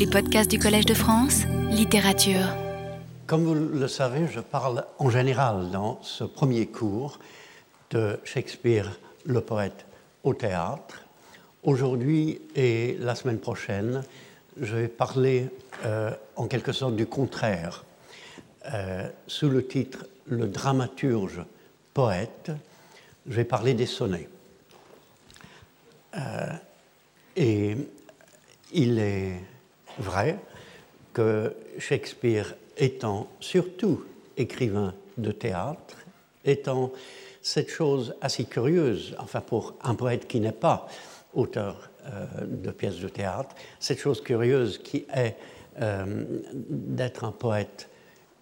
Les podcasts du Collège de France, littérature. Comme vous le savez, je parle en général dans ce premier cours de Shakespeare, le poète, au théâtre. Aujourd'hui et la semaine prochaine, je vais parler euh, en quelque sorte du contraire, euh, sous le titre Le dramaturge poète, je vais parler des sonnets. Euh, et il est vrai que Shakespeare étant surtout écrivain de théâtre, étant cette chose assez curieuse, enfin pour un poète qui n'est pas auteur euh, de pièces de théâtre, cette chose curieuse qui est euh, d'être un poète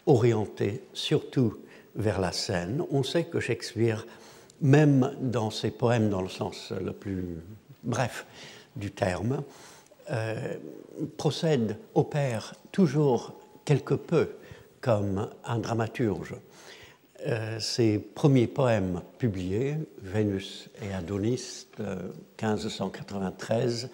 orienté surtout vers la scène. On sait que Shakespeare, même dans ses poèmes dans le sens le plus bref du terme, euh, procède, opère toujours quelque peu comme un dramaturge. Euh, ses premiers poèmes publiés, Vénus et Adonis de 1593,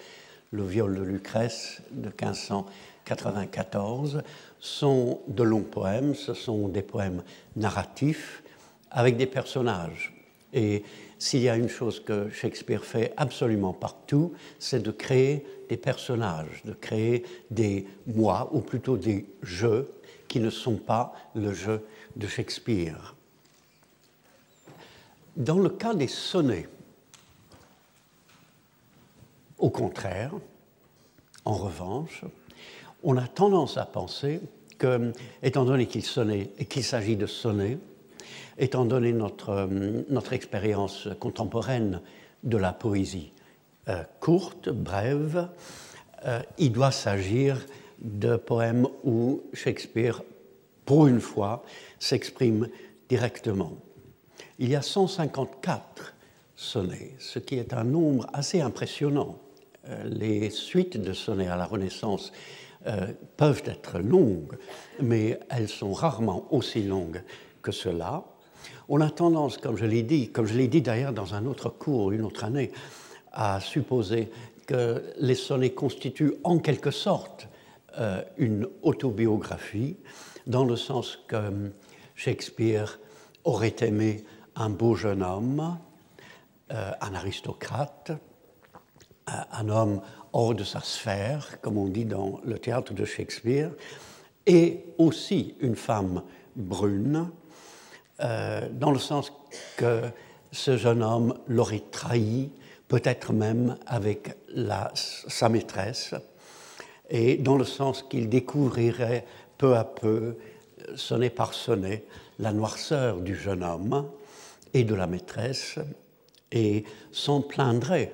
Le viol de Lucrèce de 1594, sont de longs poèmes, ce sont des poèmes narratifs avec des personnages. Et s'il y a une chose que Shakespeare fait absolument partout, c'est de créer des personnages, de créer des moi, ou plutôt des jeux, qui ne sont pas le jeu de Shakespeare. Dans le cas des sonnets, au contraire, en revanche, on a tendance à penser que, étant donné qu'il qu'il s'agit de sonnets, étant donné notre, euh, notre expérience contemporaine de la poésie euh, courte, brève, euh, il doit s'agir de poèmes où Shakespeare, pour une fois, s'exprime directement. Il y a 154 sonnets, ce qui est un nombre assez impressionnant. Les suites de sonnets à la Renaissance peuvent être longues, mais elles sont rarement aussi longues que cela. On a tendance, comme je l'ai dit, comme je l'ai dit d'ailleurs dans un autre cours, une autre année, à supposer que les sonnets constituent en quelque sorte euh, une autobiographie, dans le sens que Shakespeare aurait aimé un beau jeune homme, euh, un aristocrate, euh, un homme hors de sa sphère, comme on dit dans le théâtre de Shakespeare, et aussi une femme brune, dans le sens que ce jeune homme l'aurait trahi, peut-être même avec la, sa maîtresse, et dans le sens qu'il découvrirait peu à peu, sonnet par sonnet, la noirceur du jeune homme et de la maîtresse, et s'en plaindrait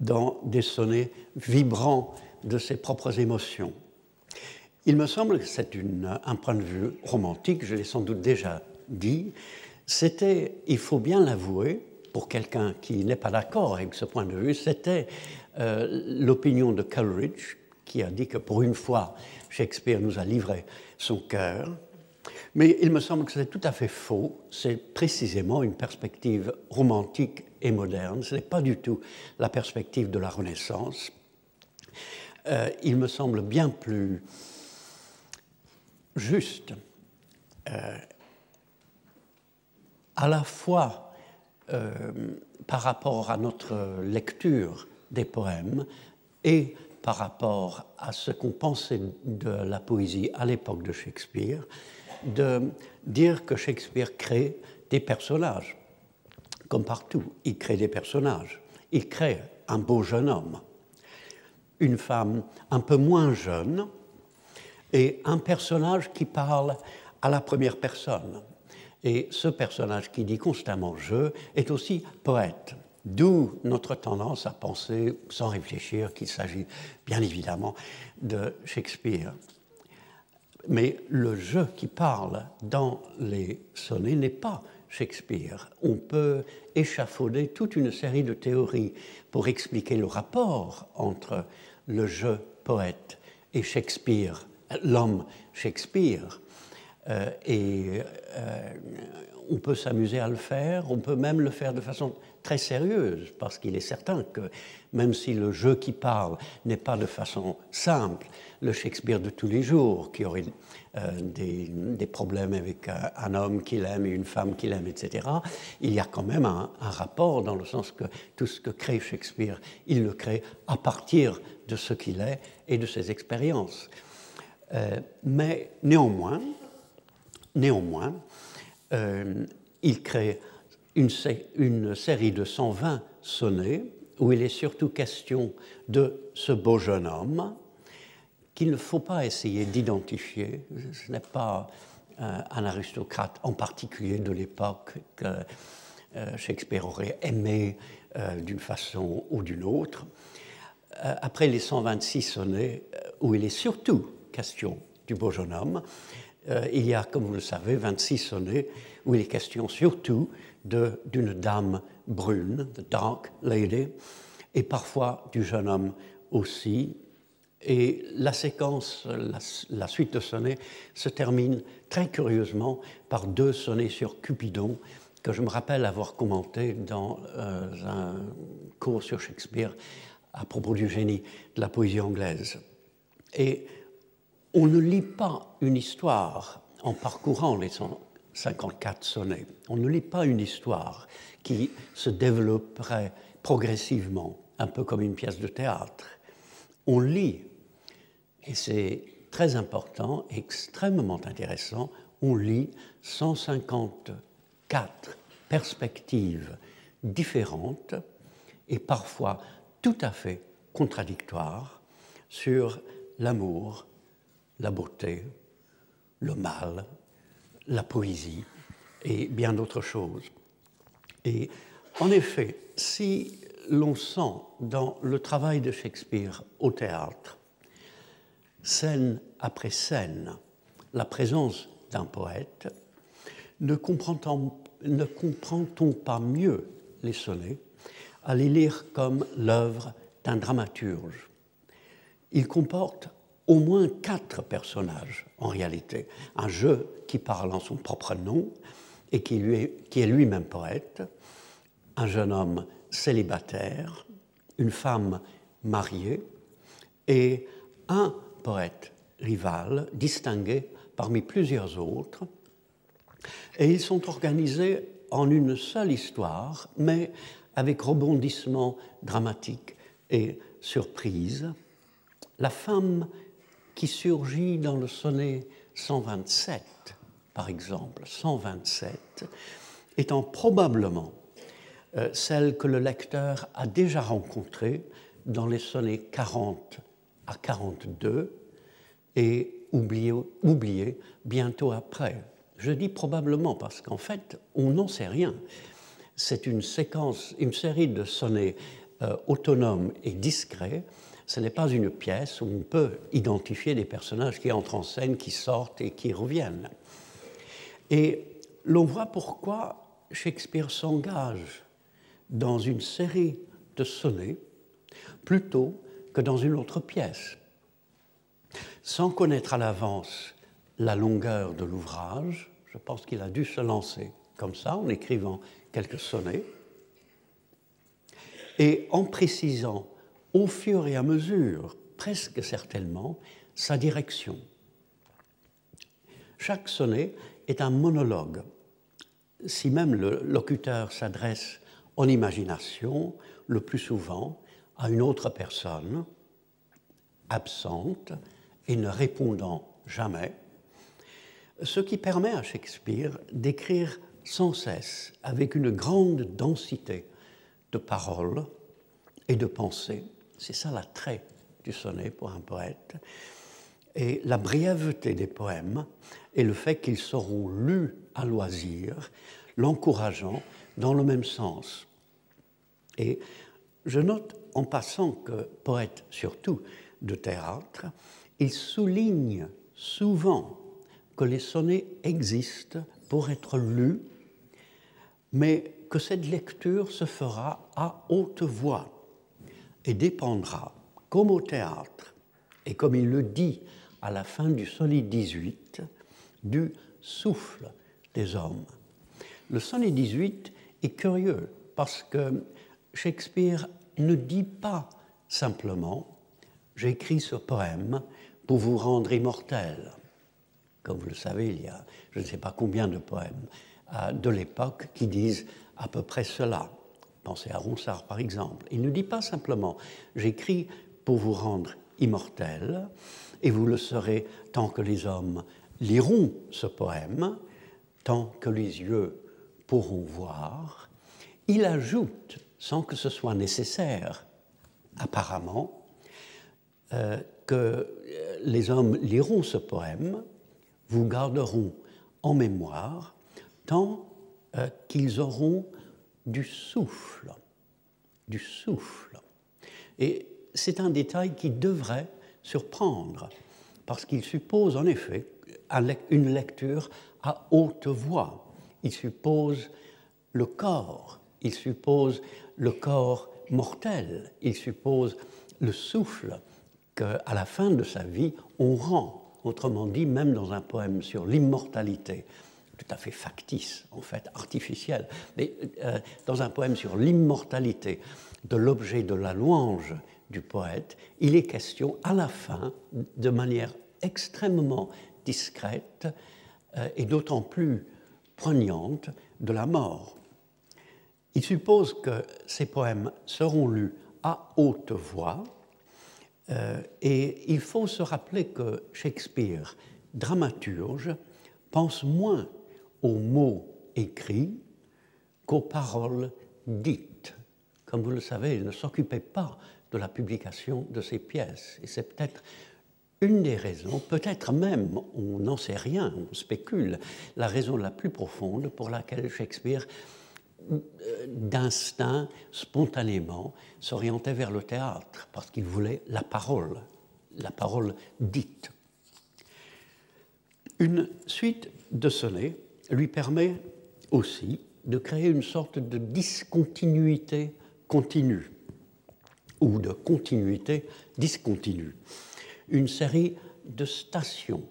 dans des sonnets vibrants de ses propres émotions. Il me semble que c'est un point de vue romantique, je l'ai sans doute déjà dit, c'était, il faut bien l'avouer, pour quelqu'un qui n'est pas d'accord avec ce point de vue, c'était euh, l'opinion de Coleridge, qui a dit que pour une fois, Shakespeare nous a livré son cœur. Mais il me semble que c'est tout à fait faux. C'est précisément une perspective romantique et moderne. Ce n'est pas du tout la perspective de la Renaissance. Euh, il me semble bien plus juste euh, à la fois par rapport à notre lecture des poèmes et par rapport à ce qu'on pensait de la poésie à l'époque de Shakespeare, de dire que Shakespeare crée des personnages, comme partout, il crée des personnages. Il crée un beau jeune homme, une femme un peu moins jeune, et un personnage qui parle à la première personne. Et ce personnage qui dit constamment je est aussi poète. D'où notre tendance à penser, sans réfléchir, qu'il s'agit bien évidemment de Shakespeare. Mais le je qui parle dans les sonnets n'est pas Shakespeare. On peut échafauder toute une série de théories pour expliquer le rapport entre le je poète et Shakespeare, l'homme Shakespeare. Euh, et euh, on peut s'amuser à le faire, on peut même le faire de façon très sérieuse, parce qu'il est certain que même si le jeu qui parle n'est pas de façon simple, le Shakespeare de tous les jours, qui aurait euh, des, problèmes avec un, homme qu'il aime et une femme qu'il aime, etc., il y a quand même un, rapport dans le sens que tout ce que crée Shakespeare, il le crée à partir de ce qu'il est et de ses expériences. mais néanmoins, Néanmoins, euh, il crée une, série de 120 sonnets où il est surtout question de ce beau jeune homme qu'il ne faut pas essayer d'identifier. Ce n'est pas euh, un aristocrate en particulier de l'époque que euh, Shakespeare aurait aimé d'une façon ou d'une autre. après les 126 sonnets où il est surtout question du beau jeune homme, euh, il y a, comme vous le savez, 26 sonnets où il est question surtout d'une dame brune, the dark lady, et parfois du jeune homme aussi. Et la séquence, la, suite de sonnets se termine très curieusement par deux sonnets sur Cupidon que je me rappelle avoir commenté dans euh, un cours sur Shakespeare à propos du génie de la poésie anglaise. Et on ne lit pas une histoire en parcourant les 154 sonnets. On ne lit pas une histoire qui se développerait progressivement, un peu comme une pièce de théâtre. On lit, et c'est très important, extrêmement intéressant, on lit 154 perspectives différentes et parfois tout à fait contradictoires sur l'amour, la beauté, le mal, la poésie et bien d'autres choses. Et en effet, si l'on sent dans le travail de Shakespeare au théâtre, scène après scène, la présence d'un poète, ne comprend-on pas mieux les sonnets à les lire comme l'œuvre d'un dramaturge? Il comporte au moins quatre personnages en réalité. Un jeu qui parle en son propre nom et qui, est lui-même poète, un jeune homme célibataire, une femme mariée et un poète rival distingué parmi plusieurs autres. Et ils sont organisés en une seule histoire, mais avec rebondissement dramatique et surprise. La femme qui surgit dans le sonnet 127, par exemple, 127, étant probablement euh, celle que le lecteur a déjà rencontrée dans les sonnets 40 à 42 et oubliée bientôt après. Je dis probablement parce qu'en fait, on n'en sait rien. C'est une séquence, une série de sonnets euh, autonomes et discrets ce n'est pas une pièce où on peut identifier des personnages qui entrent en scène, qui sortent et qui reviennent. Et l'on voit pourquoi Shakespeare s'engage dans une série de sonnets plutôt que dans une autre pièce. Sans connaître à l'avance la longueur de l'ouvrage, je pense qu'il a dû se lancer comme ça en écrivant quelques sonnets et en précisant au fur et à mesure, presque certainement, sa direction. Chaque sonnet est un monologue. Si même le locuteur s'adresse en imagination, le plus souvent, à une autre personne, absente et ne répondant jamais, ce qui permet à Shakespeare d'écrire sans cesse, avec une grande densité de paroles et de pensées, c'est ça l'attrait du sonnet pour un poète. Et la brièveté des poèmes et le fait qu'ils seront lus à loisir, l'encourageant dans le même sens. Et je note en passant que, poète surtout de théâtre, il souligne souvent que les sonnets existent pour être lus, mais que cette lecture se fera à haute voix et dépendra, comme au théâtre, et comme il le dit à la fin du sonnet 18, du souffle des hommes. Le sonnet 18 est curieux parce que Shakespeare ne dit pas simplement J'écris ce poème pour vous rendre immortel. Comme vous le savez, il y a je ne sais pas combien de poèmes euh, de l'époque qui disent à peu près cela. Pensez à Ronsard par exemple. Il ne dit pas simplement J'écris pour vous rendre immortel, et vous le serez tant que les hommes liront ce poème, tant que les yeux pourront voir. Il ajoute, sans que ce soit nécessaire, apparemment, euh, que les hommes liront ce poème, vous garderont en mémoire tant euh, qu'ils auront du souffle, du souffle. Et c'est un détail qui devrait surprendre, parce qu'il suppose en effet une lecture à haute voix. Il suppose le corps, il suppose le corps mortel, il suppose le souffle qu'à la fin de sa vie, on rend. Autrement dit, même dans un poème sur l'immortalité, tout à fait factice, en fait, artificiel, mais euh, dans un poème sur l'immortalité de l'objet de la louange du poète, il est question à la fin, de manière extrêmement discrète euh, et d'autant plus poignante, de la mort. Il suppose que ces poèmes seront lus à haute voix, euh, et il faut se rappeler que Shakespeare, dramaturge, pense moins aux mots écrits qu'aux paroles dites. Comme vous le savez, il ne s'occupait pas de la publication de ses pièces. Et c'est peut-être une des raisons, peut-être même, on n'en sait rien, on spécule, la raison la plus profonde pour laquelle Shakespeare, euh, d'instinct, spontanément, s'orientait vers le théâtre, parce qu'il voulait la parole, la parole dite. Une suite de sonnets lui permet aussi de créer une sorte de discontinuité continue ou de continuité discontinue. Une série de stations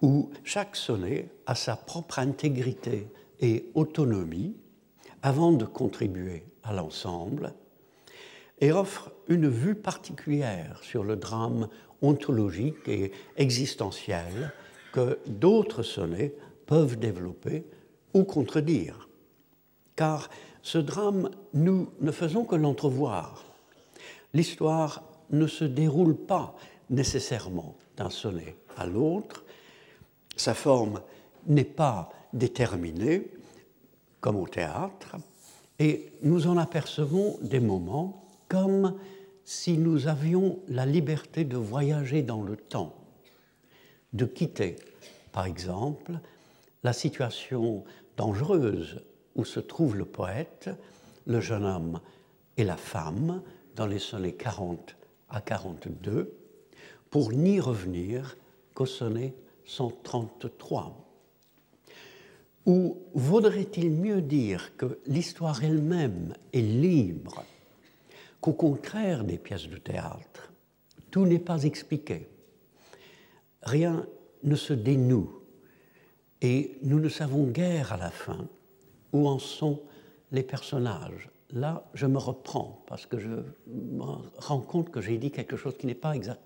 où chaque sonnet a sa propre intégrité et autonomie avant de contribuer à l'ensemble et offre une vue particulière sur le drame ontologique et existentiel que d'autres sonnets peuvent développer ou contredire. Car ce drame, nous ne faisons que l'entrevoir l'histoire ne se déroule pas nécessairement d'un sonnet à l'autre, sa forme n'est pas déterminée, comme au théâtre, et nous en apercevons des moments comme si nous avions la liberté de voyager dans le temps, de quitter, par exemple, la situation dangereuse où se trouve le poète, le jeune homme et la femme, dans les sonnets 40 à 42 pour n'y revenir qu'au sonnet 133. Ou vaudrait-il mieux dire que l'histoire elle-même est libre, qu'au contraire des pièces de théâtre, tout n'est pas expliqué, rien ne se dénoue, et nous ne savons guère à la fin où en sont les personnages, là, je me reprends parce que je me rends compte que j'ai dit quelque chose qui n'est pas exact.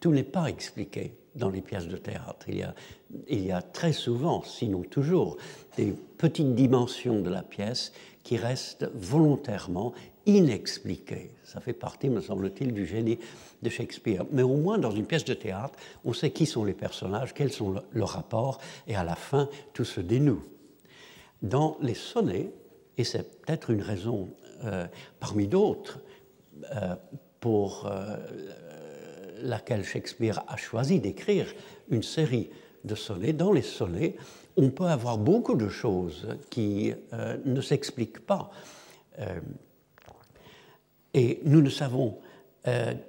Tout n'est pas expliqué dans les pièces de théâtre. Il y a très souvent, sinon toujours, des petites dimensions de la pièce qui restent volontairement inexpliquées. Ça fait partie, me semble-t-il, du génie de Shakespeare. Mais au moins, dans une pièce de théâtre, on sait qui sont les personnages, quels sont leurs rapports, et à la fin, tout se dénoue. Dans les sonnets, et c'est peut-être une raison euh, parmi d'autres euh, pour euh, laquelle Shakespeare a choisi d'écrire une série de sonnets. Dans les sonnets, on peut avoir beaucoup de choses qui ne s'expliquent pas. Et nous ne savons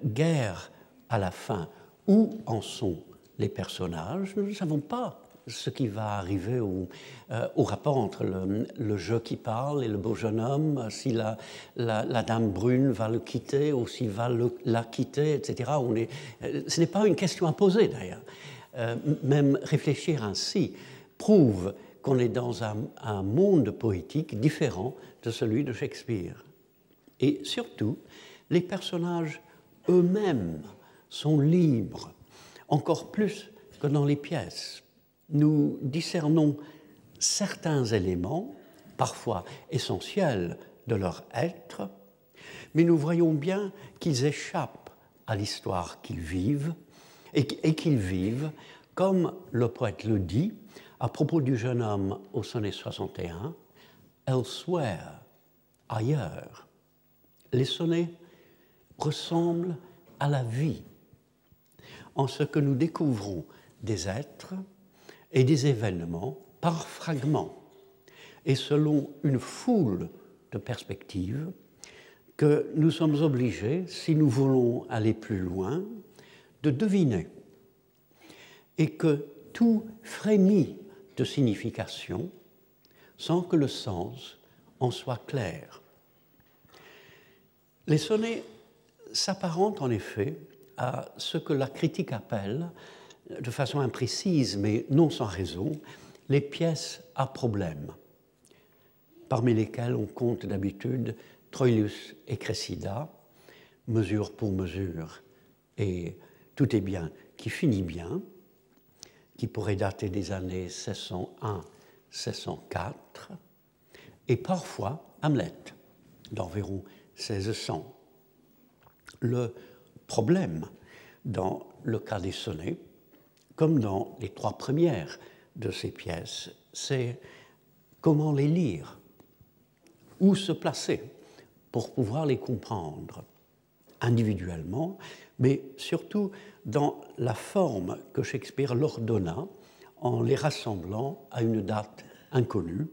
guère à la fin où en sont les personnages, nous ne savons pas ce qui va arriver au, euh, rapport entre le, jeu qui parle et le beau jeune homme, si la, dame brune va le quitter ou s'il va la quitter, etc. On est, euh, ce n'est pas une question à poser d'ailleurs. euh, même réfléchir ainsi, prouve qu'on est dans un, monde poétique différent de celui de Shakespeare. Et surtout, les personnages eux-mêmes sont libres, encore plus que dans les pièces. Nous discernons certains éléments, parfois essentiels de leur être, mais nous voyons bien qu'ils échappent à l'histoire qu'ils vivent et qu'ils vivent, comme le poète le dit à propos du jeune homme au sonnet 61, elsewhere, ailleurs. Les sonnets ressemblent à la vie, en ce que nous découvrons des êtres et des événements par fragments et selon une foule de perspectives que nous sommes obligés, si nous voulons aller plus loin, de deviner et que tout frémit de signification sans que le sens en soit clair. Les sonnets s'apparentent en effet à ce que la critique appelle, de façon imprécise mais non sans raison, les pièces à problème, parmi lesquelles on compte d'habitude Troilus et Cressida, mesure pour mesure, et tout est bien qui finit bien, qui pourrait dater des années 1601-1604, et parfois Hamlet, d'environ 1600. Le problème dans le cas des sonnets, comme dans les trois premières de ces pièces, c'est comment les lire, où se placer pour pouvoir les comprendre individuellement, mais surtout dans la forme que Shakespeare leur donna en les rassemblant à une date inconnue,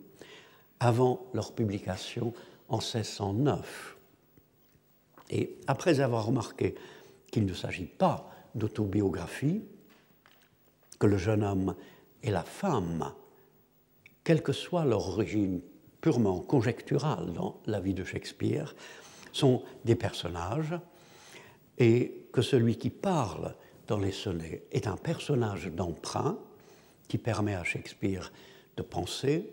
avant leur publication en 1609. Et après avoir remarqué qu'il ne s'agit pas d'autobiographie, que le jeune homme et la femme, quelle que soit leur origine purement conjecturale dans la vie de Shakespeare, sont des personnages et que celui qui parle dans les sonnets est un personnage d'emprunt qui permet à Shakespeare de penser,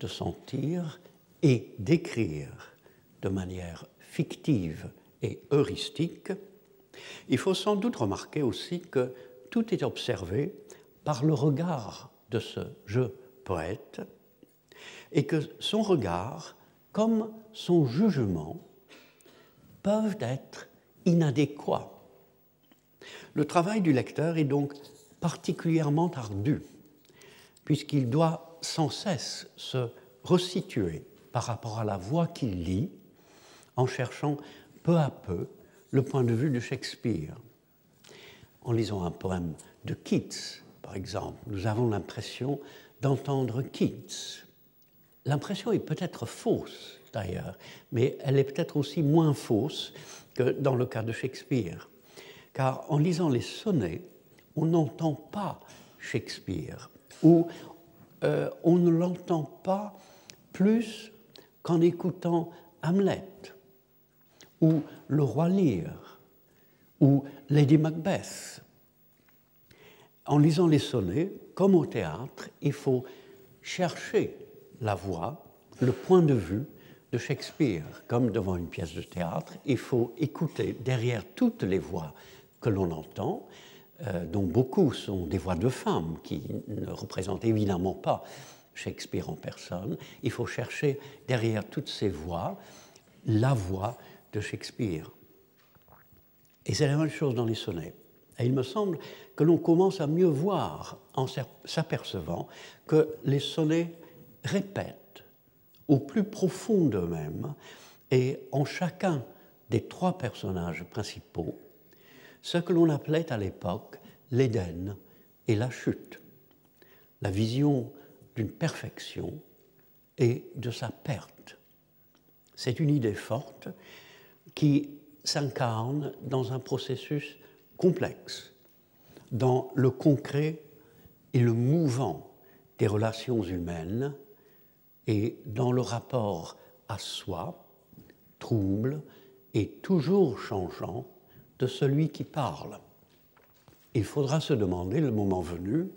de sentir et d'écrire de manière fictive et heuristique, il faut sans doute remarquer aussi que tout est observé par le regard de ce je poète et que son regard, comme son jugement, peuvent être inadéquats. Le travail du lecteur est donc particulièrement ardu, puisqu'il doit sans cesse se resituer par rapport à la voix qu'il lit, en cherchant peu à peu le point de vue de Shakespeare. En lisant un poème de Keats, par exemple, nous avons l'impression d'entendre Keats. L'impression est peut-être fausse, d'ailleurs, mais elle est peut-être aussi moins fausse que dans le cas de Shakespeare. Car en lisant les sonnets, on n'entend pas Shakespeare, ou euh, on ne l'entend pas plus qu'en écoutant Hamlet, ou Le Roi Lear, ou Lady Macbeth. En lisant les sonnets, comme au théâtre, il faut chercher la voix, le point de vue de Shakespeare. Comme devant une pièce de théâtre, il faut écouter derrière toutes les voix que l'on entend, euh, dont beaucoup sont des voix de femmes qui ne représentent évidemment pas Shakespeare en personne. Il faut chercher derrière toutes ces voix la voix de Shakespeare. Et c'est la même chose dans les sonnets. Et il me semble que l'on commence à mieux voir en s'apercevant que les sonnets répètent au plus profond d'eux-mêmes et en chacun des trois personnages principaux ce que l'on appelait à l'époque l'Éden et la chute, la vision d'une perfection et de sa perte. C'est une idée forte qui s'incarne dans un processus complexe, dans le concret et le mouvant des relations humaines et dans le rapport à soi, trouble et toujours changeant de celui qui parle. Il faudra se demander, le moment venu,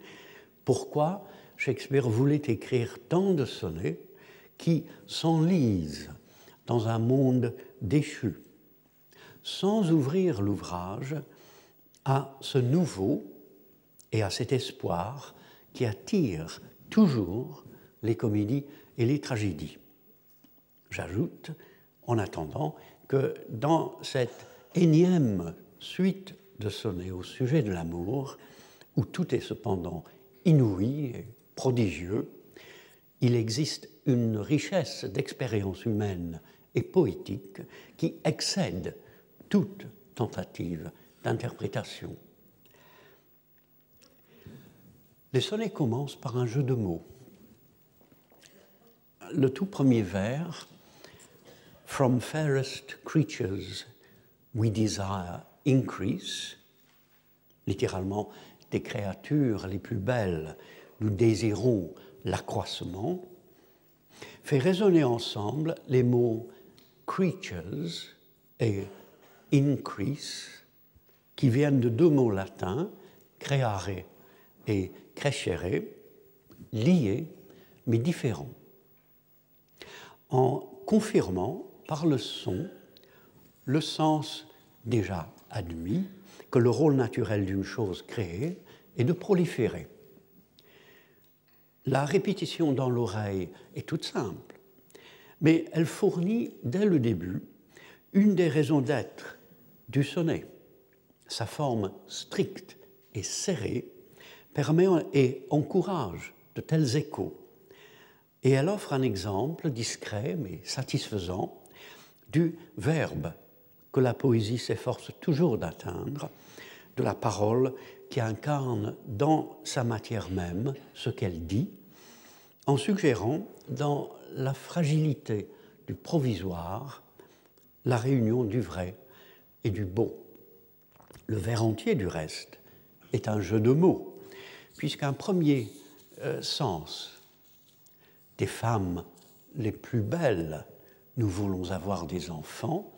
pourquoi Shakespeare voulait écrire tant de sonnets qui s'enlisent dans un monde déchu, sans ouvrir l'ouvrage à ce nouveau et à cet espoir qui attire toujours les comédies et les tragédies. J'ajoute, en attendant, que dans cette énième suite de sonnets au sujet de l'amour, où tout est cependant inouï et prodigieux, il existe une richesse d'expérience humaine et poétique qui excède toute tentative d'interprétation. Les sonnets commencent par un jeu de mots. Le tout premier vers, From fairest creatures we desire increase, littéralement des créatures les plus belles, nous désirons l'accroissement, fait résonner ensemble les mots creatures et increase, qui viennent de deux mots latins, creare et crescere, liés mais différents, en confirmant par le son le sens déjà admis que le rôle naturel d'une chose créée est de proliférer. La répétition dans l'oreille est toute simple, mais elle fournit dès le début une des raisons d'être du sonnet. Sa forme stricte et serrée permet et encourage de tels échos. Et elle offre un exemple discret mais satisfaisant du verbe que la poésie s'efforce toujours d'atteindre, de la parole qui incarne dans sa matière même ce qu'elle dit, en suggérant dans la fragilité du provisoire la réunion du vrai et du beau. Le vers entier, du reste, est un jeu de mots, puisqu'un premier euh, sens des femmes les plus belles, nous voulons avoir des enfants,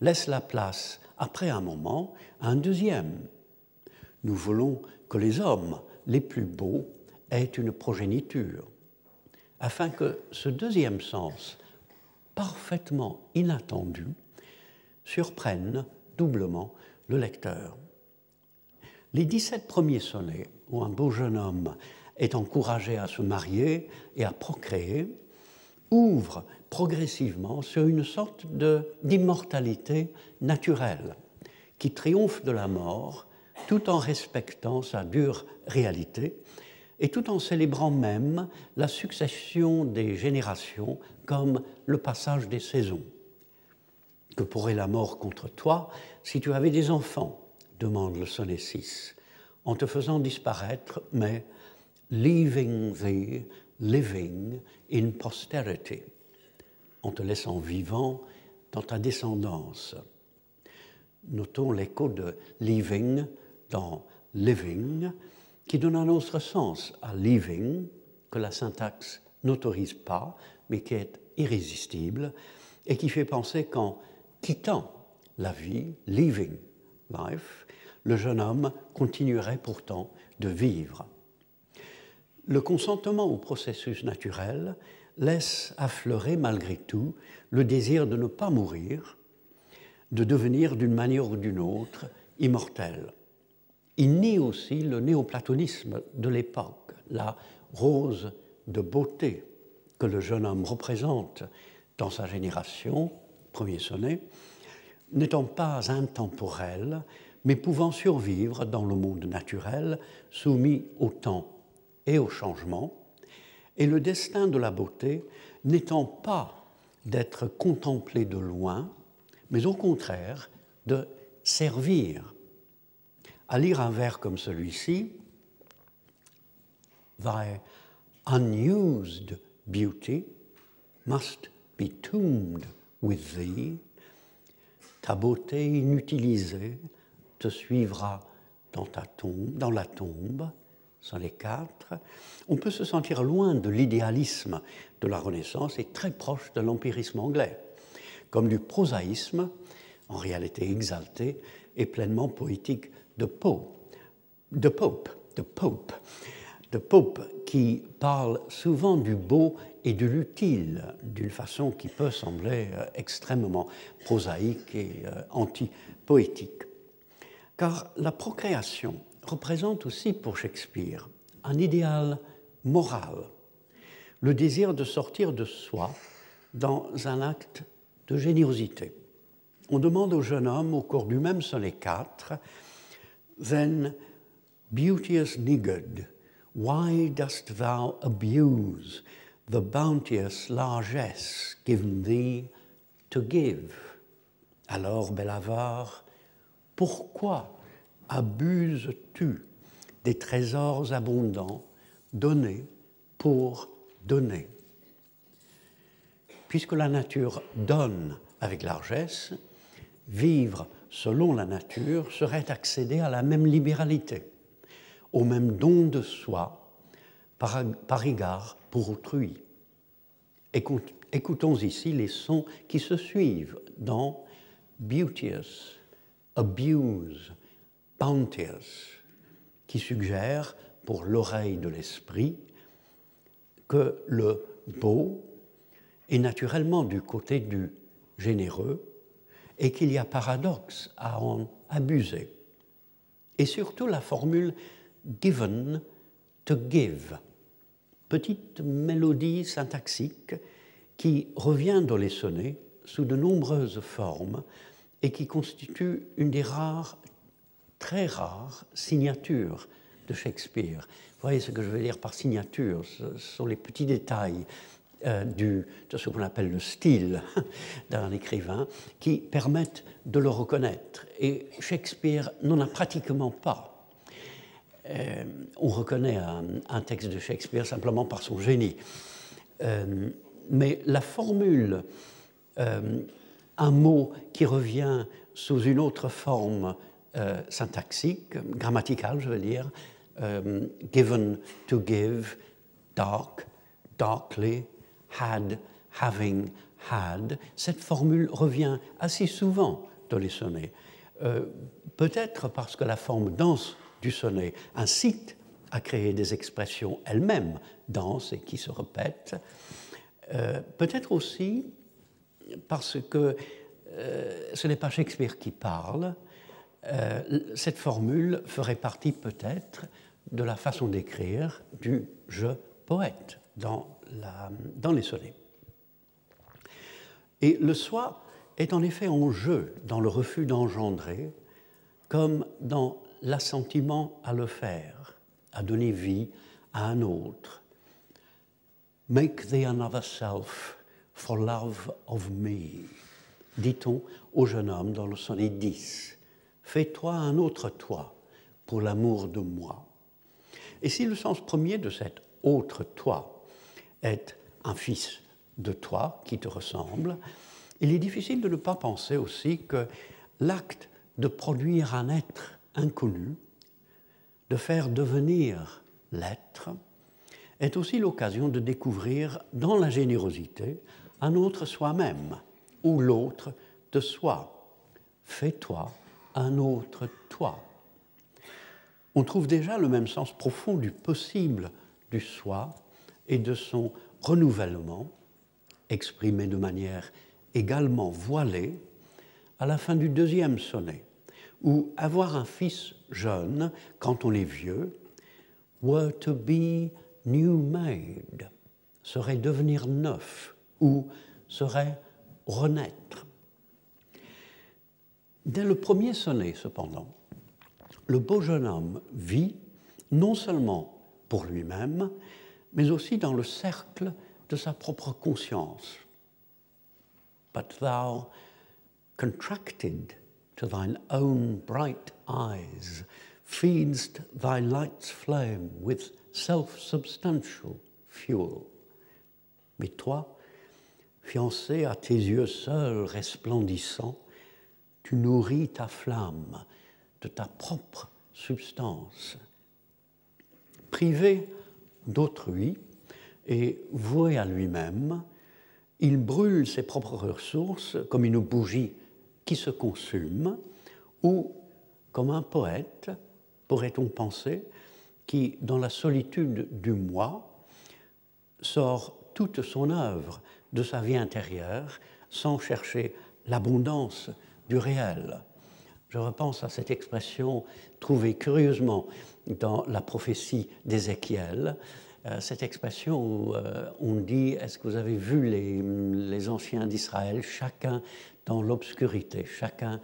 laisse la place, après un moment, à un deuxième. Nous voulons que les hommes les plus beaux aient une progéniture, afin que ce deuxième sens, parfaitement inattendu, surprenne doublement le lecteur. Les 17 premiers sonnets, où un beau jeune homme est encouragé à se marier et à procréer, ouvrent progressivement sur une sorte d'immortalité naturelle qui triomphe de la mort tout en respectant sa dure réalité et tout en célébrant même la succession des générations comme le passage des saisons. Que pourrait la mort contre toi si tu avais des enfants demande le sonnet 6, en te faisant disparaître, mais leaving thee living in posterity, en te laissant vivant dans ta descendance. Notons l'écho de leaving dans living, qui donne un autre sens à living que la syntaxe n'autorise pas, mais qui est irrésistible et qui fait penser qu'en quittant la vie, leaving life, le jeune homme continuerait pourtant de vivre. Le consentement au processus naturel laisse affleurer malgré tout le désir de ne pas mourir, de devenir d'une manière ou d'une autre immortel. Il nie aussi le néoplatonisme de l'époque, la rose de beauté que le jeune homme représente dans sa génération, premier sonnet, n'étant pas intemporel, mais pouvant survivre dans le monde naturel, soumis au temps et au changement, et le destin de la beauté n'étant pas d'être contemplé de loin, mais au contraire de servir. À lire un vers comme celui-ci, Thy unused beauty must be tombed with thee. Ta beauté inutilisée te suivra dans, ta tombe, dans la tombe, sont les quatre. On peut se sentir loin de l'idéalisme de la Renaissance et très proche de l'empirisme anglais, comme du prosaïsme, en réalité exalté, et pleinement poétique de Pope, de Pope, de Pope, de Pope qui parle souvent du beau et de l'utile d'une façon qui peut sembler euh, extrêmement prosaïque et euh, anti-poétique. Car la procréation représente aussi pour Shakespeare un idéal moral, le désir de sortir de soi dans un acte de générosité. On demande au jeune homme au cours du même sonnet 4 Then, beauteous niggard, why dost thou abuse the bounteous largesse given thee to give. Alors, bel avare, pourquoi abuses-tu des trésors abondants donnés pour donner? Puisque la nature donne avec largesse, vivre selon la nature serait accéder à la même libéralité, au même don de soi par, par égard pour autrui. Écoutons ici les sons qui se suivent dans Beauteous, Abuse, Bounteous, qui suggèrent pour l'oreille de l'esprit que le beau est naturellement du côté du généreux et qu'il y a paradoxe à en abuser. Et surtout la formule given to give, petite mélodie syntaxique qui revient dans les sonnets sous de nombreuses formes et qui constitue une des rares, très rares signatures de Shakespeare. Vous voyez ce que je veux dire par signature, ce sont les petits détails euh, du, de ce qu'on appelle le style d'un écrivain qui permettent de le reconnaître. Et Shakespeare n'en a pratiquement pas. Euh, on reconnaît un, texte de Shakespeare simplement par son génie. Euh, mais la formule, un mot qui revient sous une autre forme syntaxique, grammaticale, je veux dire, given to give, dark, darkly, had, having, had, cette formule revient assez souvent dans les sonnets. Euh, peut-être parce que la forme dense du sonnet incite à créer des expressions elles-mêmes denses et qui se répètent. Euh, peut-être aussi parce que euh, ce n'est pas Shakespeare qui parle. cette formule ferait partie peut-être de la façon d'écrire du je poète dans dans les sonnets. Et le soi est en effet en jeu dans le refus d'engendrer, comme dans l'assentiment à le faire, à donner vie à un autre. Make thee another self for love of me, dit-on au jeune homme dans le sonnet 10. Fais-toi un autre toi pour l'amour de moi. Et si le sens premier de cet autre toi est un fils de toi qui te ressemble, il est difficile de ne pas penser aussi que l'acte de produire un être inconnu, de faire devenir l'être, est aussi l'occasion de découvrir dans la générosité un autre soi-même ou l'autre de soi. Fais-toi un autre toi. On trouve déjà le même sens profond du possible du soi et de son renouvellement, exprimé de manière également voilée, à la fin du deuxième sonnet, où avoir un fils jeune, quand on est vieux, were to be new made, serait devenir neuf ou serait renaître. Dès le premier sonnet, cependant, le beau jeune homme vit non seulement pour lui-même, mais aussi dans le cercle de sa propre conscience. But thou, contracted to thine own bright eyes, feedst thy light's flame with self-substantial fuel. Mais toi, fiancé à tes yeux seuls resplendissants, tu nourris ta flamme de ta propre substance. Privé d'autrui et voué à lui-même, il brûle ses propres ressources comme une bougie qui se consume ou comme un poète, pourrait-on penser, qui, dans la solitude du moi, sort toute son œuvre de sa vie intérieure sans chercher l'abondance du réel. Je repense à cette expression trouvée curieusement dans la prophétie d'Ézéchiel, cette expression où euh, on dit, est-ce que vous avez vu les, les anciens d'Israël, chacun dans l'obscurité, chacun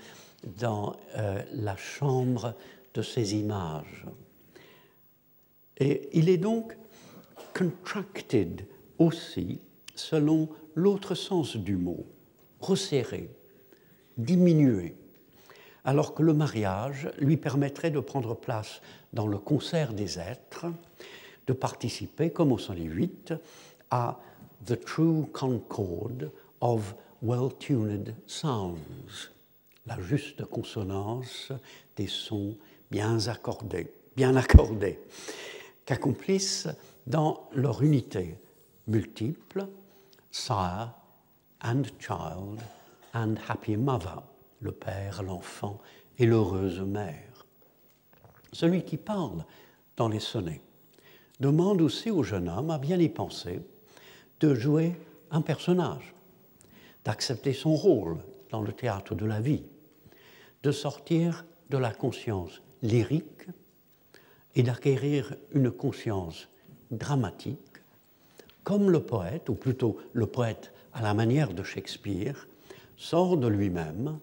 dans euh, la chambre de ses images. Et il est donc contracted aussi selon l'autre sens du mot, resserré, diminué, alors que le mariage lui permettrait de prendre place dans le concert des êtres, de participer, comme au 108, à The True Concord of Well-Tuned Sounds, la juste consonance des sons bien accordés, bien accordés, qu'accomplissent dans leur unité multiple sire and child and happy mother, le père, l'enfant et l'heureuse mère. Celui qui parle dans les sonnets demande aussi au jeune homme, à bien y penser, de jouer un personnage, d'accepter son rôle dans le théâtre de la vie, de sortir de la conscience lyrique et d'acquérir une conscience dramatique, comme le poète, ou plutôt le poète à la manière de Shakespeare, sort de lui-même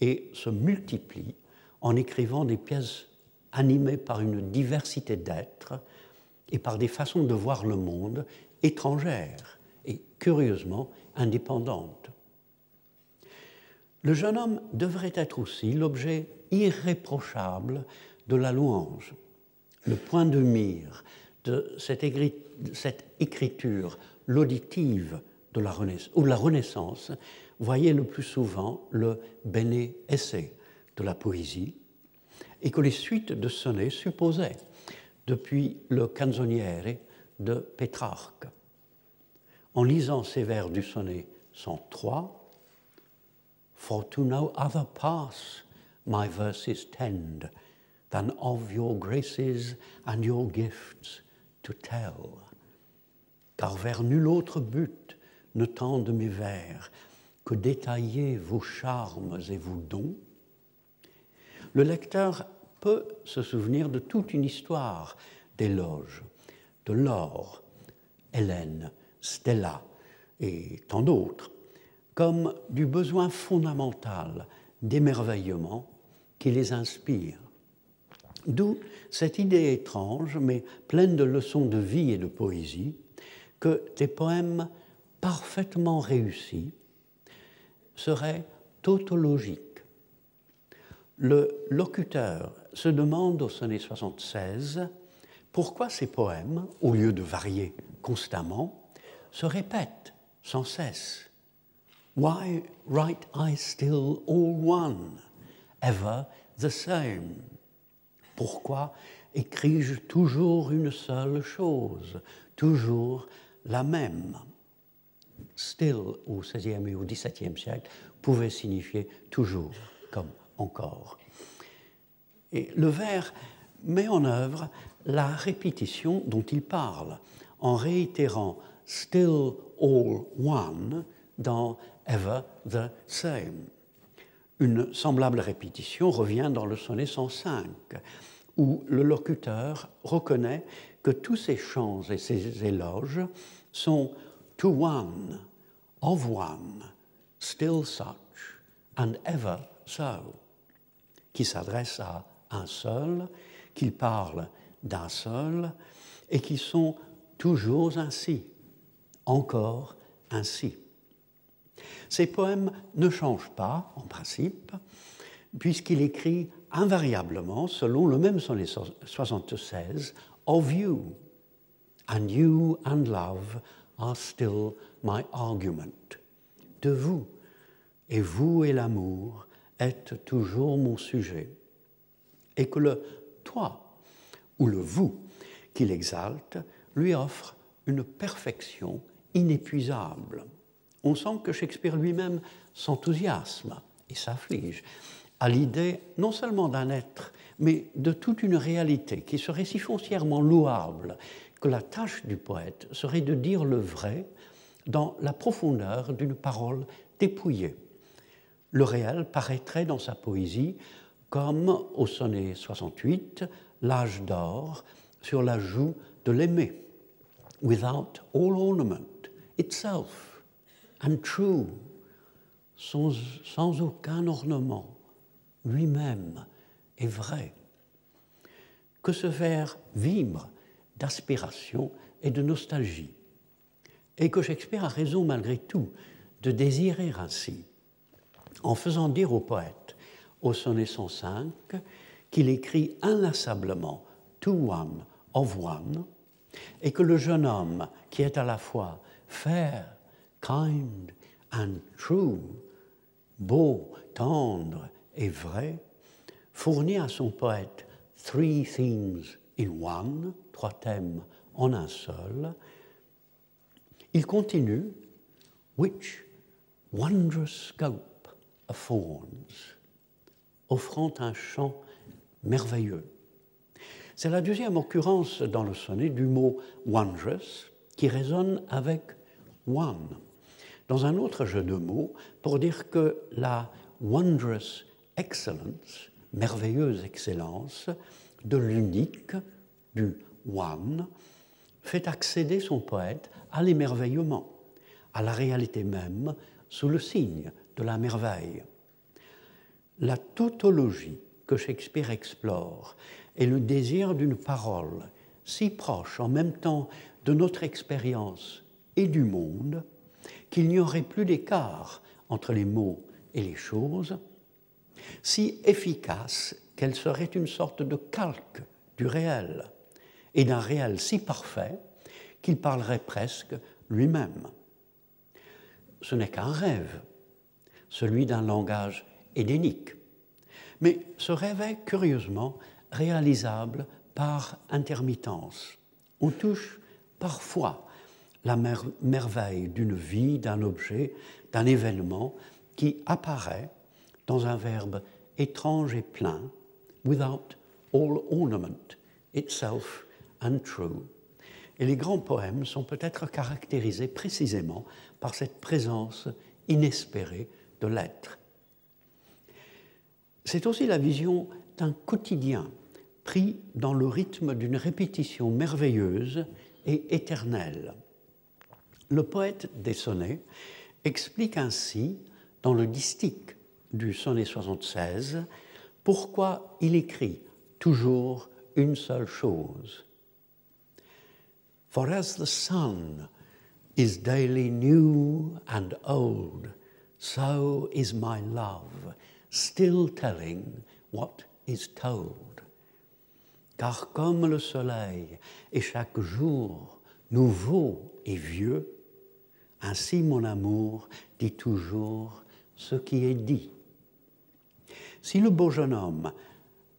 et se multiplie en écrivant des pièces animées par une diversité d'êtres et par des façons de voir le monde étrangères et curieusement indépendantes. Le jeune homme devrait être aussi l'objet irréprochable de la louange, le point de mire de cette, écriture, l'auditive de la Renaissance, ou la Renaissance, voyait le plus souvent le bene esse de la poésie, et que les suites de sonnets supposaient depuis le canzoniere de Pétrarque. En lisant ces vers du sonnet 103, For to no other pass my verses tend than of your graces and your gifts to tell. Car vers nul autre but ne tendent mes vers que détailler vos charmes et vos dons. Le lecteur peut se souvenir de toute une histoire d'éloges, de Laure, Hélène, Stella et tant d'autres, comme du besoin fondamental d'émerveillement qui les inspire. D'où cette idée étrange, mais pleine de leçons de vie et de poésie, que des poèmes parfaitement réussis seraient tautologiques. Le locuteur se demande au sonnet 76 pourquoi ces poèmes, au lieu de varier constamment, se répètent sans cesse Why write I still all one, ever the same? Pourquoi écris-je toujours une seule chose, toujours la même? Still, au XVIe et au XVIIe siècle, pouvait signifier toujours, comme encore. Et le vers met en œuvre la répétition dont il parle, en réitérant still all one dans ever the same. Une semblable répétition revient dans le sonnet 105, où le locuteur reconnaît que tous ces chants et ces éloges sont to one, of one, still such, and ever so, qui s'adressent à un seul, qu'ils parlent d'un seul, et qui sont toujours ainsi, encore ainsi. Ces poèmes ne changent pas, en principe, puisqu'il écrit invariablement, selon le même sonnet 76, Of you, and you and love are still my argument. De vous, et vous et l'amour êtes toujours mon sujet. Et que le toi, ou le vous, qu'il exalte, lui offre une perfection inépuisable on sent que Shakespeare lui-même s'enthousiasme et s'afflige à l'idée non seulement d'un être, mais de toute une réalité qui serait si foncièrement louable que la tâche du poète serait de dire le vrai dans la profondeur d'une parole dépouillée. Le réel paraîtrait dans sa poésie comme au sonnet 68, l'âge d'or sur la joue de l'aimer, without all ornament, itself, and true, sans, sans aucun ornement, lui-même est vrai. Que ce vers vibre d'aspiration et de nostalgie, et que Shakespeare a raison malgré tout de désirer ainsi, en faisant dire au poète, au sonnet 105, qu'il écrit inlassablement To One of One, et que le jeune homme, qui est à la fois fair, kind and true, beau, tendre et vrai, fournit à son poète three themes in one, trois thèmes en un seul. Il continue, which wondrous scope affords, offrant un chant merveilleux. C'est la deuxième occurrence dans le sonnet du mot wondrous qui résonne avec one. Dans un autre jeu de mots, pour dire que la wondrous excellence, merveilleuse excellence, de l'unique, du one, fait accéder son poète à l'émerveillement, à la réalité même, sous le signe de la merveille. La tautologie que Shakespeare explore est le désir d'une parole si proche en même temps de notre expérience et du monde qu'il n'y aurait plus d'écart entre les mots et les choses, si efficace qu'elle serait une sorte de calque du réel, et d'un réel si parfait qu'il parlerait presque lui-même. Ce n'est qu'un rêve, celui d'un langage édénique, mais ce rêve est curieusement réalisable par intermittence. On touche parfois la merveille d'une vie, d'un objet, d'un événement qui apparaît dans un verbe étrange et plein, without all ornament, itself untrue. Et les grands poèmes sont peut-être caractérisés précisément par cette présence inespérée de l'être. C'est aussi la vision d'un quotidien pris dans le rythme d'une répétition merveilleuse et éternelle. Le poète des sonnets explique ainsi, dans le distique du sonnet 76, pourquoi il écrit toujours une seule chose. For as the sun is daily new and old, so is my love, still telling what is told. Car comme le soleil est chaque jour nouveau et vieux, ainsi mon amour dit toujours ce qui est dit. Si le beau jeune homme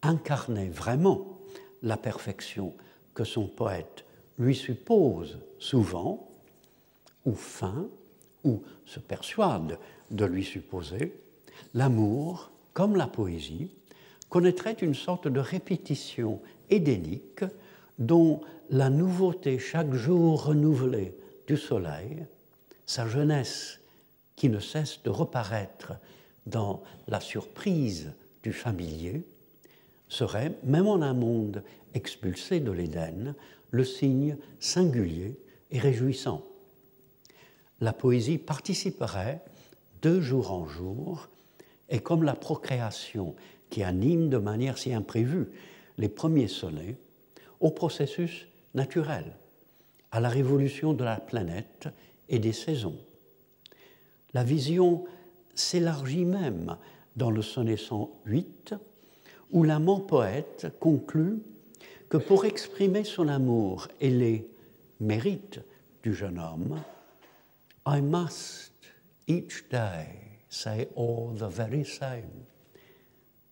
incarnait vraiment la perfection que son poète lui suppose souvent, ou feint, ou se persuade de lui supposer, l'amour, comme la poésie, connaîtrait une sorte de répétition édénique dont la nouveauté chaque jour renouvelée du soleil, sa jeunesse qui ne cesse de reparaître dans la surprise du familier, serait, même en un monde expulsé de l'Éden, le signe singulier et réjouissant. La poésie participerait de jour en jour, et comme la procréation qui anime de manière si imprévue les premiers sonnets, au processus naturel, à la révolution de la planète et des saisons. La vision s'élargit même dans le sonnet 108, où l'amant poète conclut que pour exprimer son amour et les mérites du jeune homme, I must each day say all the very same.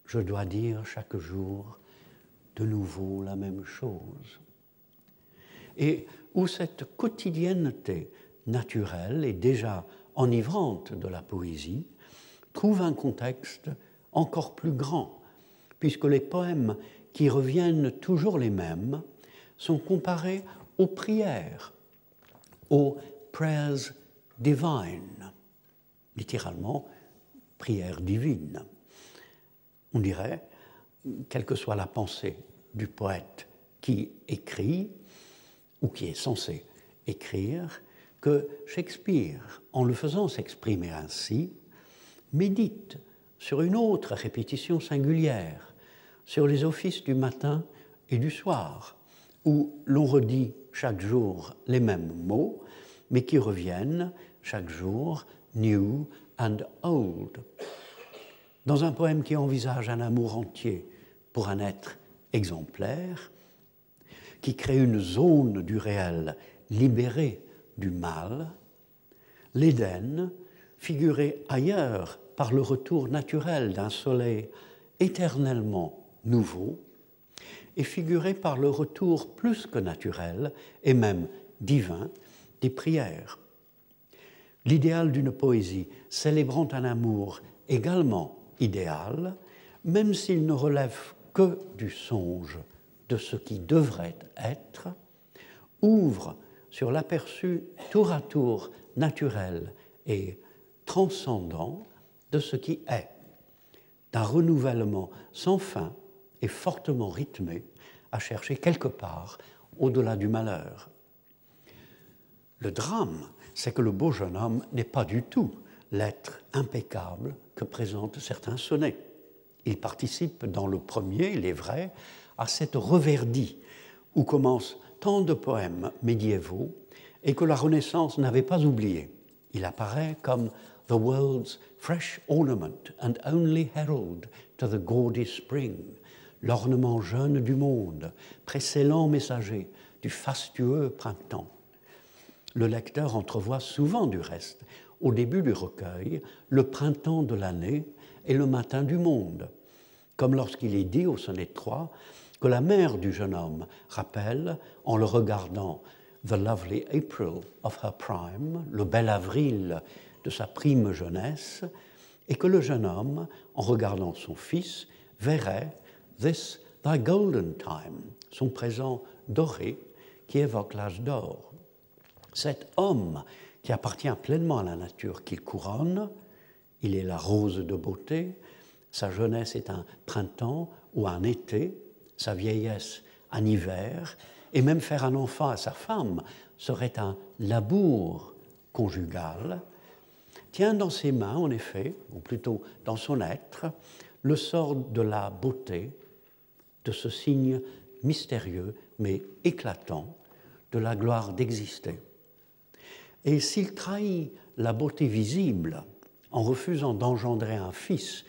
Je dois dire chaque jour de nouveau la même chose. Et où cette quotidienneté naturelle et déjà enivrante de la poésie trouve un contexte encore plus grand, puisque les poèmes qui reviennent toujours les mêmes sont comparés aux prières, aux prayers divines, littéralement prières divines. On dirait, quelle que soit la pensée du poète qui écrit, ou qui est censé écrire, que Shakespeare, en le faisant s'exprimer ainsi, médite sur une autre répétition singulière, sur les offices du matin et du soir, où l'on redit chaque jour les mêmes mots, mais qui reviennent chaque jour new and old. Dans un poème qui envisage un amour entier pour un être exemplaire, qui crée une zone du réel libérée du mal, l'Éden, figuré ailleurs par le retour naturel d'un soleil éternellement nouveau, est figuré par le retour plus que naturel et même divin des prières. L'idéal d'une poésie célébrant un amour également idéal, même s'il ne relève que du songe de ce qui devrait être, ouvre sur l'aperçu tour à tour naturel et transcendant de ce qui est, d'un renouvellement sans fin et fortement rythmé à chercher quelque part au-delà du malheur. Le drame, c'est que le beau jeune homme n'est pas du tout l'être impeccable que présentent certains sonnets. Il participe dans le premier, il est vrai, à cette reverdie où commencent tant de poèmes médiévaux et que la Renaissance n'avait pas oublié. Il apparaît comme the world's fresh ornament and only herald to the gaudy spring, l'ornement jeune du monde, précédent messager du fastueux printemps. Le lecteur entrevoit souvent du reste, au début du recueil, le printemps de l'année et le matin du monde, comme lorsqu'il est dit au sonnet 3 que la mère du jeune homme rappelle, en le regardant, The lovely April of her prime, le bel avril de sa prime jeunesse, et que le jeune homme, en regardant son fils, verrait This thy golden time, son présent doré qui évoque l'âge d'or. Cet homme qui appartient pleinement à la nature qu'il couronne, il est la rose de beauté, sa jeunesse est un printemps ou un été, sa vieillesse un hiver, et même faire un enfant à sa femme serait un labour conjugal, tient dans ses mains, en effet, ou plutôt dans son être, le sort de la beauté, de ce signe mystérieux mais éclatant de la gloire d'exister. Et s'il trahit la beauté visible en refusant d'engendrer un fils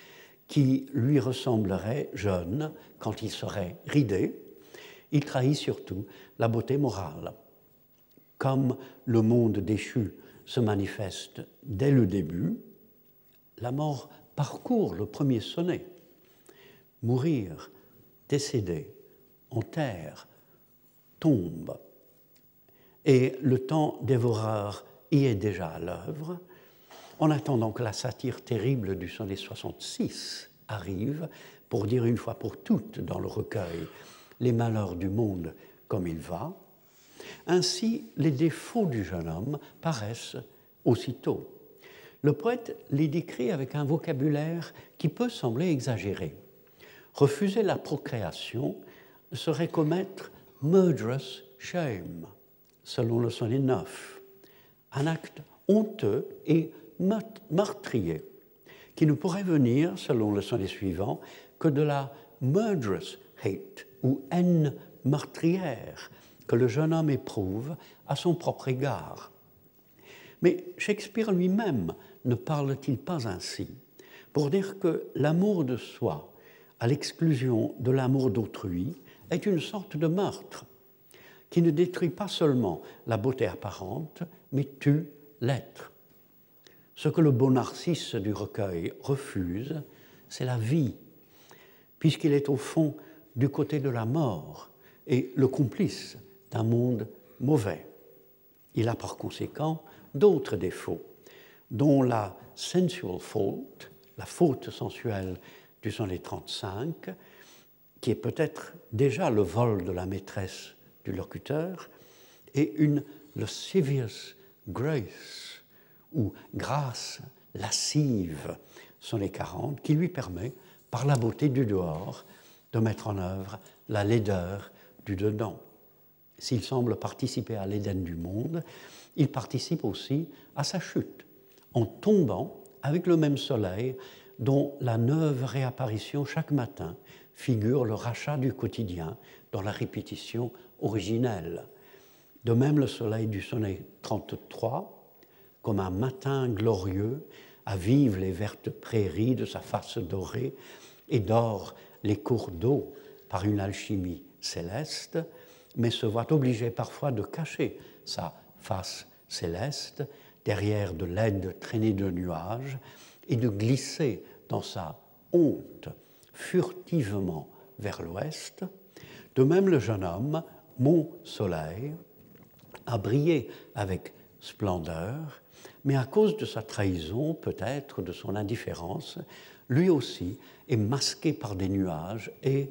qui lui ressemblerait jeune quand il serait ridé, il trahit surtout la beauté morale. Comme le monde déchu se manifeste dès le début, la mort parcourt le premier sonnet. Mourir, décéder, en terre, tombe. Et le temps dévoreur y est déjà à l'œuvre, en attendant que la satire terrible du sonnet 66 arrive pour dire une fois pour toutes dans le recueil les malheurs du monde comme il va, ainsi les défauts du jeune homme paraissent aussitôt. Le poète les décrit avec un vocabulaire qui peut sembler exagéré. Refuser la procréation serait commettre murderous shame, selon le sonnet 9, un acte honteux et meurtrier, qui ne pourrait venir, selon le sonnet suivant, que de la murderous hate ou haine meurtrière que le jeune homme éprouve à son propre égard. Mais Shakespeare lui-même ne parle-t-il pas ainsi pour dire que l'amour de soi, à l'exclusion de l'amour d'autrui, est une sorte de meurtre? Qui ne détruit pas seulement la beauté apparente, mais tue l'être. Ce que le beau narcisse du recueil refuse, c'est la vie, puisqu'il est au fond du côté de la mort et le complice d'un monde mauvais. Il a par conséquent d'autres défauts, dont la sensual fault, la faute sensuelle du sonnet 35, qui est peut-être déjà le vol de la maîtresse du locuteur, et une lascivious grace, ou grâce lascive, sonnet 40, qui lui permet, par la beauté du dehors, de mettre en œuvre la laideur du dedans. S'il semble participer à l'Éden du monde, il participe aussi à sa chute, en tombant avec le même soleil dont la neuve réapparition chaque matin figure le rachat du quotidien dans la répétition De même, le soleil du sonnet 33, comme un matin glorieux, avive les vertes prairies de sa face dorée et dore les cours d'eau par une alchimie céleste, mais se voit obligé parfois de cacher sa face céleste derrière de laides traînées de nuages et de glisser dans sa honte furtivement vers l'ouest. De même, le jeune homme, mon soleil, a brillé avec splendeur, mais à cause de sa trahison, peut-être de son indifférence, lui aussi est masqué par des nuages et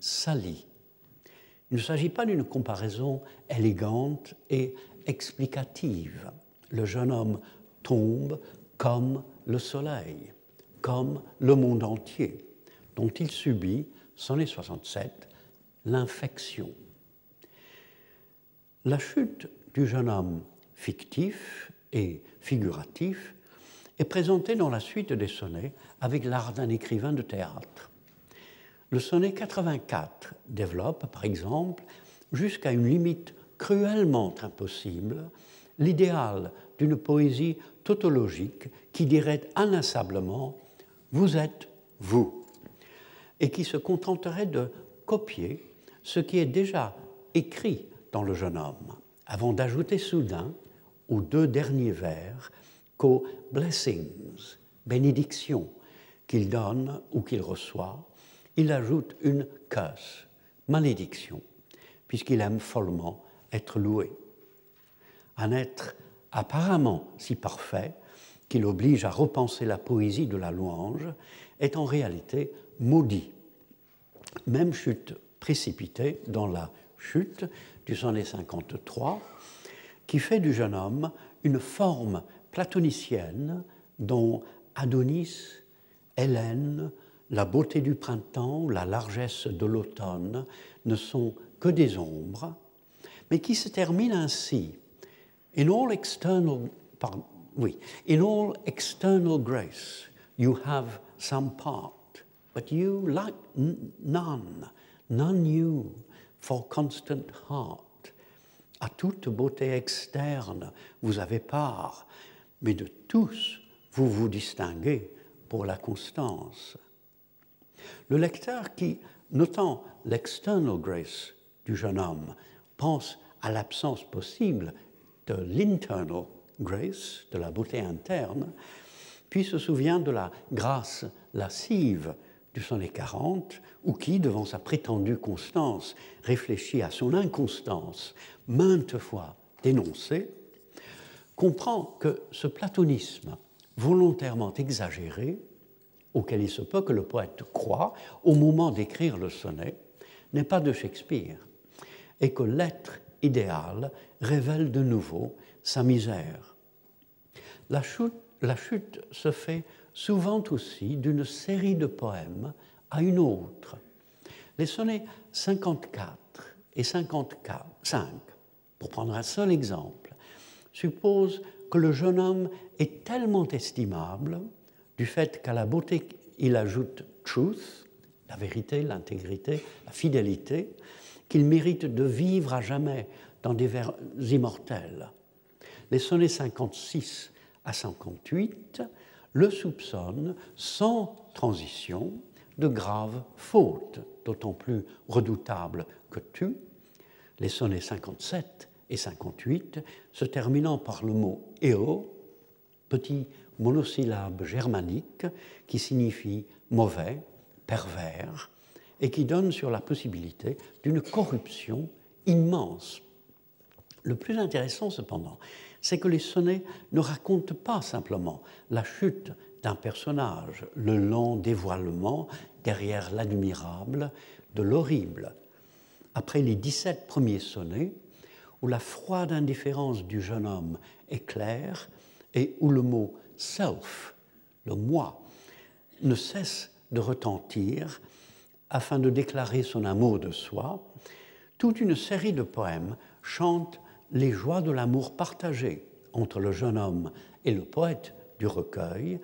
sali. Il ne s'agit pas d'une comparaison élégante et explicative. Le jeune homme tombe comme le soleil, comme le monde entier, dont il subit, sans les 67, l'infection. La chute du jeune homme fictif et figuratif est présentée dans la suite des sonnets avec l'art d'un écrivain de théâtre. Le sonnet 84 développe, par exemple, jusqu'à une limite cruellement impossible, l'idéal d'une poésie tautologique qui dirait inlassablement Vous êtes vous, et qui se contenterait de copier ce qui est déjà écrit dans le jeune homme, avant d'ajouter soudain aux deux derniers vers qu'aux blessings, bénédictions qu'il donne ou qu'il reçoit, il ajoute une curse, malédiction, puisqu'il aime follement être loué. Un être apparemment si parfait qu'il oblige à repenser la poésie de la louange est en réalité maudit. Même chute précipitée dans la chute du sonnet 53, qui fait du jeune homme une forme platonicienne dont Adonis, Hélène, la beauté du printemps, la largesse de l'automne ne sont que des ombres, mais qui se termine ainsi. In all external, in all external grace, you have some part, but you like none, none you, for constant heart. À toute beauté externe, vous avez part, mais de tous, vous vous distinguez pour la constance. Le lecteur qui, notant l'external grace du jeune homme, pense à l'absence possible de l'internal grace, de la beauté interne, puis se souvient de la grâce lascive du sonnet 40, ou qui, devant sa prétendue constance, réfléchit à son inconstance, maintes fois dénoncée, comprend que ce platonisme volontairement exagéré, auquel il se peut que le poète croit au moment d'écrire le sonnet, n'est pas de Shakespeare, et que l'être idéal révèle de nouveau sa misère. La chute, la chute se fait souvent aussi d'une série de poèmes à une autre. Les sonnets 54 et 55, pour prendre un seul exemple, supposent que le jeune homme est tellement estimable du fait qu'à la beauté il ajoute truth, la vérité, l'intégrité, la fidélité, qu'il mérite de vivre à jamais dans des vers immortels. Les sonnets 56 à 58 le soupçonnent sans transition de graves fautes, d'autant plus redoutables que tu. Les sonnets 57 et 58 se terminant par le mot éo, petit monosyllabe germanique qui signifie mauvais, pervers, et qui donne sur la possibilité d'une corruption immense. Le plus intéressant cependant, c'est que les sonnets ne racontent pas simplement la chute d'un personnage, le long dévoilement derrière l'admirable de l'horrible. Après les 17 premiers sonnets, où la froide indifférence du jeune homme est claire et où le mot self, le moi, ne cesse de retentir afin de déclarer son amour de soi, toute une série de poèmes chante les joies de l'amour partagé entre le jeune homme et le poète du recueil,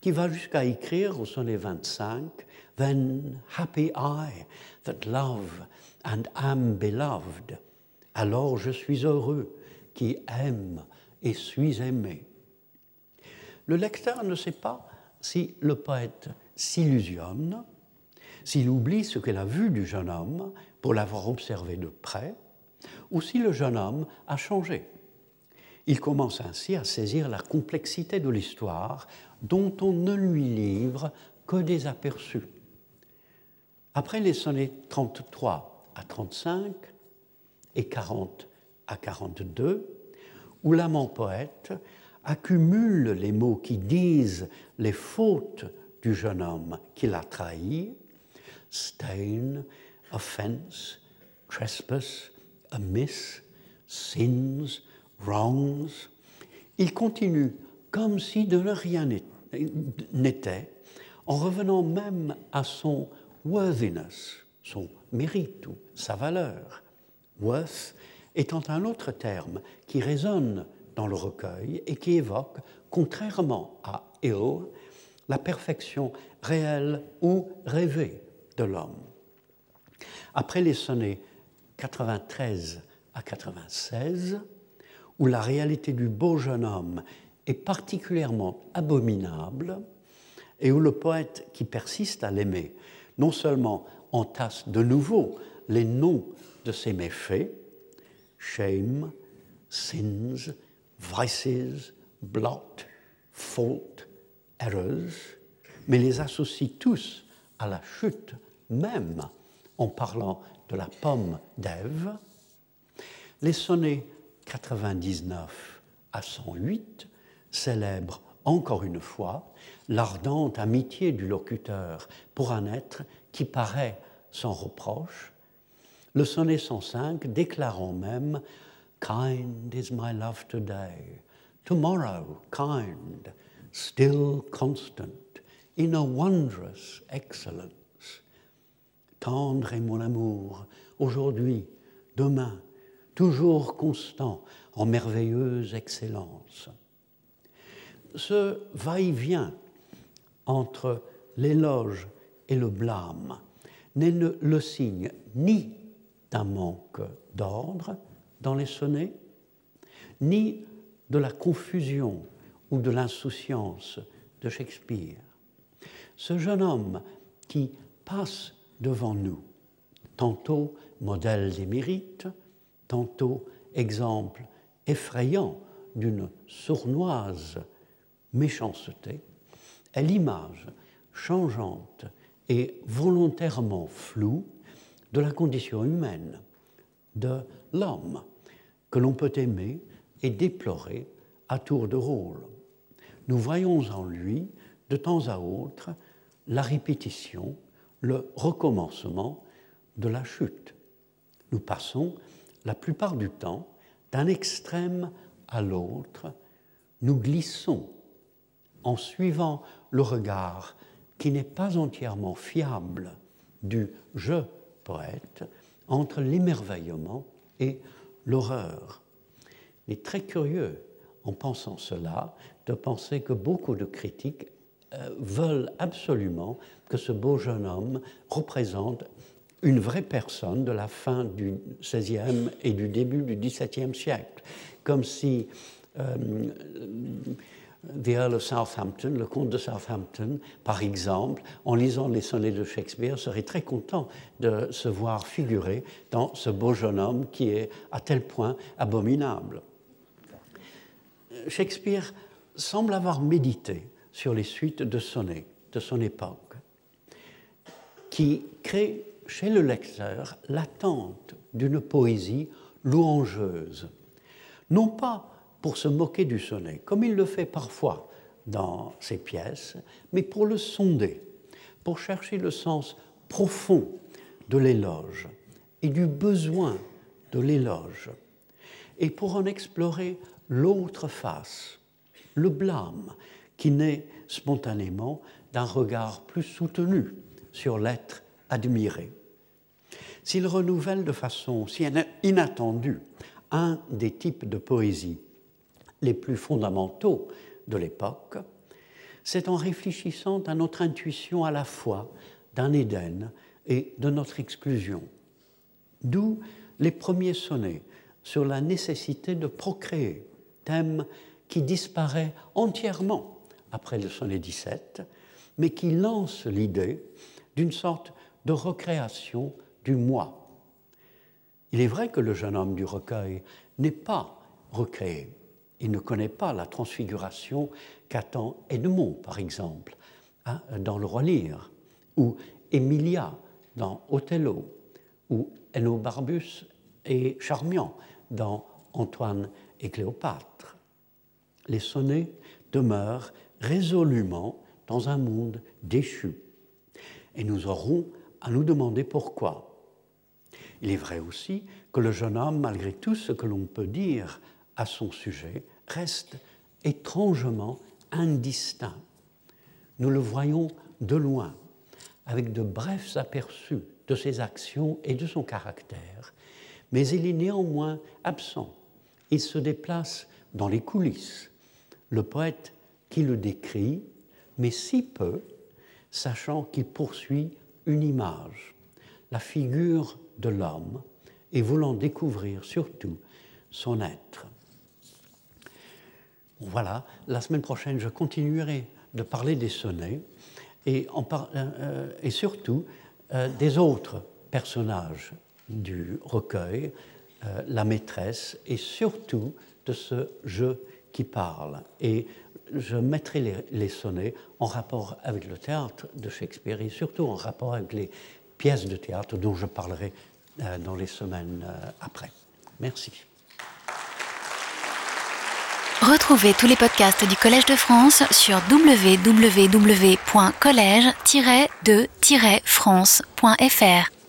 qui va jusqu'à écrire au sonnet 25 Then happy I that love and am beloved. Alors je suis heureux qui aime et suis aimé. Le lecteur ne sait pas si le poète s'illusionne, s'il oublie ce qu'il a vu du jeune homme pour l'avoir observé de près, ou si le jeune homme a changé. Il commence ainsi à saisir la complexité de l'histoire dont on ne lui livre que des aperçus. Après les sonnets 33 à 35 et 40 à 42, où l'amant poète accumule les mots qui disent les fautes du jeune homme qu'il a trahi, stain, offense, trespass, amiss, sins, wrongs, il continue comme si de rien n'était, en revenant même à son worthiness, son mérite ou sa valeur. Worth étant un autre terme qui résonne dans le recueil et qui évoque, contrairement à ill, la perfection réelle ou rêvée de l'homme. Après les sonnets 93 à 96, où la réalité du beau jeune homme est particulièrement abominable, et où le poète qui persiste à l'aimer non seulement entasse de nouveau les noms de ses méfaits, shame, sins, vices, blot, fault, errors, mais les associe tous à la chute même en parlant de la pomme d'Ève. Les sonnets 99 à 108 célèbrent encore une fois l'ardente amitié du locuteur pour un être qui paraît sans reproche, le sonnet 105 déclarant même Kind is my love today, tomorrow kind, still constant, in a wondrous excellence. Tendre est mon amour, aujourd'hui, demain, toujours constant, en merveilleuse excellence. Ce va-et-vient entre l'éloge et le blâme n'est le signe ni d'un manque d'ordre dans les sonnets, ni de la confusion ou de l'insouciance de Shakespeare. Ce jeune homme qui passe devant nous, tantôt modèle des mérites, tantôt exemple effrayant d'une sournoise méchanceté, est l'image changeante et volontairement floue de la condition humaine, de l'homme, que l'on peut aimer et déplorer à tour de rôle. Nous voyons en lui, de temps à autre, la répétition, le recommencement de la chute. Nous passons la plupart du temps d'un extrême à l'autre, nous glissons en suivant le regard qui n'est pas entièrement fiable du je poète entre l'émerveillement et l'horreur. Il est très curieux, en pensant cela, de penser que beaucoup de critiques veulent absolument que ce beau jeune homme représente une vraie personne de la fin du XVIe et du début du XVIIe siècle, comme si euh, The Earl of Southampton, le comte de Southampton, par exemple, en lisant les sonnets de Shakespeare, serait très content de se voir figurer dans ce beau jeune homme qui est à tel point abominable. Shakespeare semble avoir médité sur les suites de sonnets de son époque, qui créent chez le lecteur l'attente d'une poésie louangeuse, non pas pour se moquer du sonnet, comme il le fait parfois dans ces pièces, mais pour le sonder, pour chercher le sens profond de l'éloge et du besoin de l'éloge, et pour en explorer l'autre face, le blâme, qui naît spontanément d'un regard plus soutenu sur l'être admiré. S'il renouvelle de façon si inattendue un des types de poésie les plus fondamentaux de l'époque, c'est en réfléchissant à notre intuition à la fois d'un Éden et de notre exclusion. D'où les premiers sonnets sur la nécessité de procréer, thème qui disparaît entièrement après le sonnet 17, mais qui lance l'idée d'une sorte de recréation du moi. Il est vrai que le jeune homme du recueil n'est pas recréé. Il ne connaît pas la transfiguration qu'attend Edmond, par exemple, hein, dans Le Roi Lear, ou Emilia dans Othello, ou Enobarbus et Charmian dans Antoine et Cléopâtre. Les sonnets demeurent résolument dans un monde déchu. Et nous aurons à nous demander pourquoi. Il est vrai aussi que le jeune homme, malgré tout ce que l'on peut dire à son sujet, reste étrangement indistinct. Nous le voyons de loin, avec de brefs aperçus de ses actions et de son caractère, mais il est néanmoins absent. Il se déplace dans les coulisses. Le poète qui le décrit, mais si peu, sachant qu'il poursuit une image, la figure de l'homme, et voulant découvrir surtout son être. Voilà, la semaine prochaine, je continuerai de parler des sonnets et, euh, euh, surtout euh, des autres personnages du recueil, la maîtresse, et surtout de ce jeu qui parle. Et je mettrai les, sonnets en rapport avec le théâtre de Shakespeare et surtout en rapport avec les pièces de théâtre dont je parlerai dans les semaines après. Merci. Retrouvez tous les podcasts du Collège de France sur www.collège-de-france.fr.